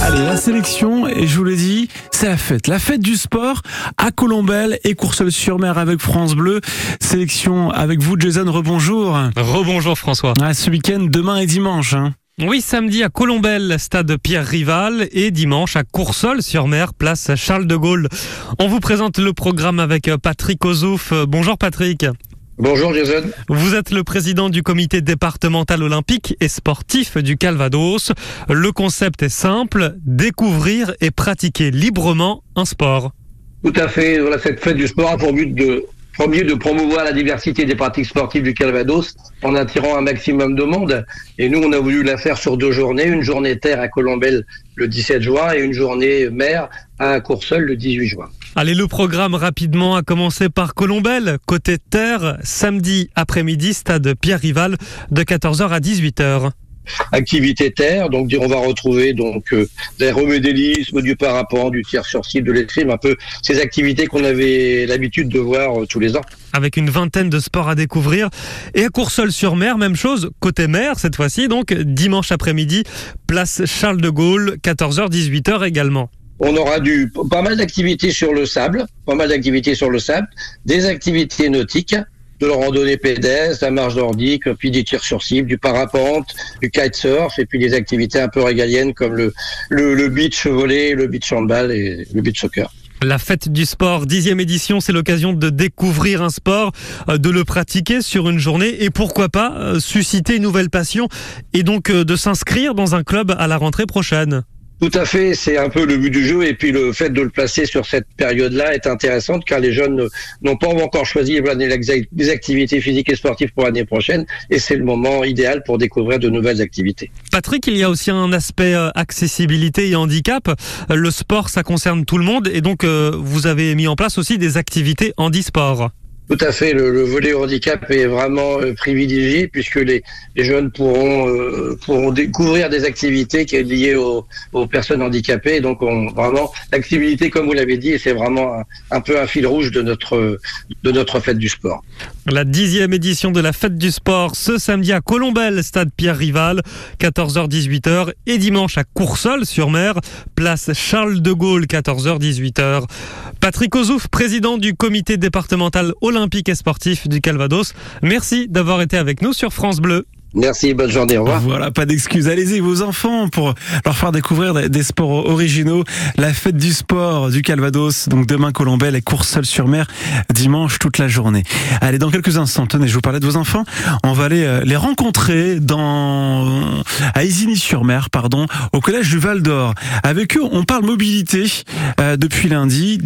Allez, la sélection, et je vous l'ai dit, c'est la fête. La fête du sport à Colombelle et Courseul-sur-Mer avec France Bleu. Sélection avec vous, Jason, rebonjour. Rebonjour François. Ah, ce week-end, demain et dimanche. Hein. Oui, samedi à Colombelle, stade Pierre Rival, et dimanche à Courseul-sur-Mer, place Charles de Gaulle. On vous présente le programme avec Patrick Ozouf. Bonjour Patrick. Bonjour Jason. Vous êtes le président du comité départemental olympique et sportif du Calvados. Le concept est simple, découvrir et pratiquer librement un sport. Tout à fait. Voilà, cette fête du sport a pour but de premier de promouvoir la diversité des pratiques sportives du Calvados en attirant un maximum de monde. Et nous, on a voulu la faire sur deux journées, une journée terre à Colombelle le 17 juin et une journée mer à Courseul le 18 juin. Allez, le programme rapidement a commencé par Colombelle, côté terre, samedi après-midi, stade Pierre Rival, de 14h à 18h activité terre. Donc, on va retrouver donc euh, des remodélismes, du parapente, du tir sur cible, de l'escrime, un peu ces activités qu'on avait l'habitude de voir euh, tous les ans. Avec une vingtaine de sports à découvrir. Et à Coursol-sur-Mer, même chose, côté mer cette fois-ci, donc dimanche après-midi, place Charles de Gaulle, 14h, 18h également. On aura du, pas mal d'activités sur le sable, pas mal d'activités sur le sable, des activités nautiques, de la randonnée pédestre, la marche nordique, puis des tirs sur cible, du parapente, du kitesurf, et puis des activités un peu régaliennes comme le, le, le beach volley, le beach handball et le beach soccer. La fête du sport, dixième édition, c'est l'occasion de découvrir un sport, euh, de le pratiquer sur une journée et pourquoi pas euh, susciter une nouvelle passion et donc euh, de s'inscrire dans un club à la rentrée prochaine. Tout à fait, c'est un peu le but du jeu et puis le fait de le placer sur cette période-là est intéressante car les jeunes n'ont pas encore choisi les activités physiques et sportives pour l'année prochaine et c'est le moment idéal pour découvrir de nouvelles activités. Patrick, il y a aussi un aspect euh, accessibilité et handicap. Le sport, ça concerne tout le monde et donc euh, vous avez mis en place aussi des activités handisport. Tout à fait, le, volet handicap est vraiment euh, privilégié puisque les, jeunes pourront euh, pourront découvrir des activités qui sont liées aux, personnes handicapées. Donc on, vraiment l'accessibilité, comme vous l'avez dit, c'est vraiment un, peu un fil rouge de notre de notre fête du sport. La dixième édition de la fête du sport ce samedi à Colombelle, stade Pierre Rival, 14h-18h et dimanche à Coursol-sur-Mer, place Charles de Gaulle, 14h-18h. Patrick Ozouf, président du comité départemental olympique et sportif du Calvados. Merci d'avoir été avec nous sur France Bleu. Merci, bonne journée, au revoir. Voilà, pas d'excuses. Allez-y, vos enfants, pour leur faire découvrir des sports originaux. La fête du sport du Calvados, donc demain Colombelle et Courseul-sur-Mer, dimanche toute la journée. Allez, dans quelques instants, tenez, je vous parlais de vos enfants. On va aller euh, les rencontrer dans, à Isigny-sur-Mer, pardon, au collège du Val d'Or. Avec eux, on parle mobilité euh, depuis lundi.